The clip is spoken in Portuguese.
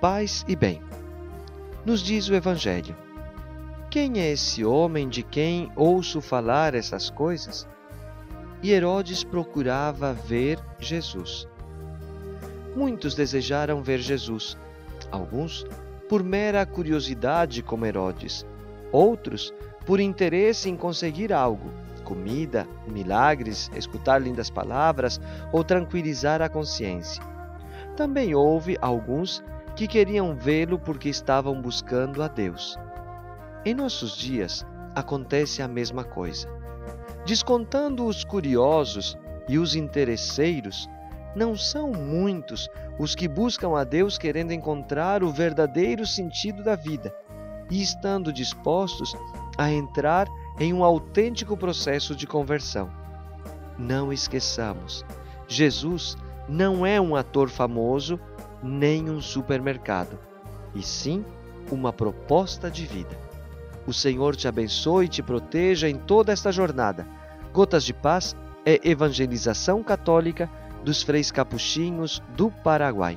paz e bem. Nos diz o Evangelho: Quem é esse homem de quem ouço falar essas coisas? E Herodes procurava ver Jesus. Muitos desejaram ver Jesus, alguns por mera curiosidade, como Herodes, outros por interesse em conseguir algo, comida, milagres, escutar lindas palavras ou tranquilizar a consciência. Também houve alguns que queriam vê-lo porque estavam buscando a Deus. Em nossos dias acontece a mesma coisa. Descontando os curiosos e os interesseiros, não são muitos os que buscam a Deus querendo encontrar o verdadeiro sentido da vida e estando dispostos a entrar em um autêntico processo de conversão. Não esqueçamos, Jesus não é um ator famoso nem um supermercado, e sim uma proposta de vida. O Senhor te abençoe e te proteja em toda esta jornada. Gotas de Paz é evangelização católica dos freis capuchinhos do Paraguai.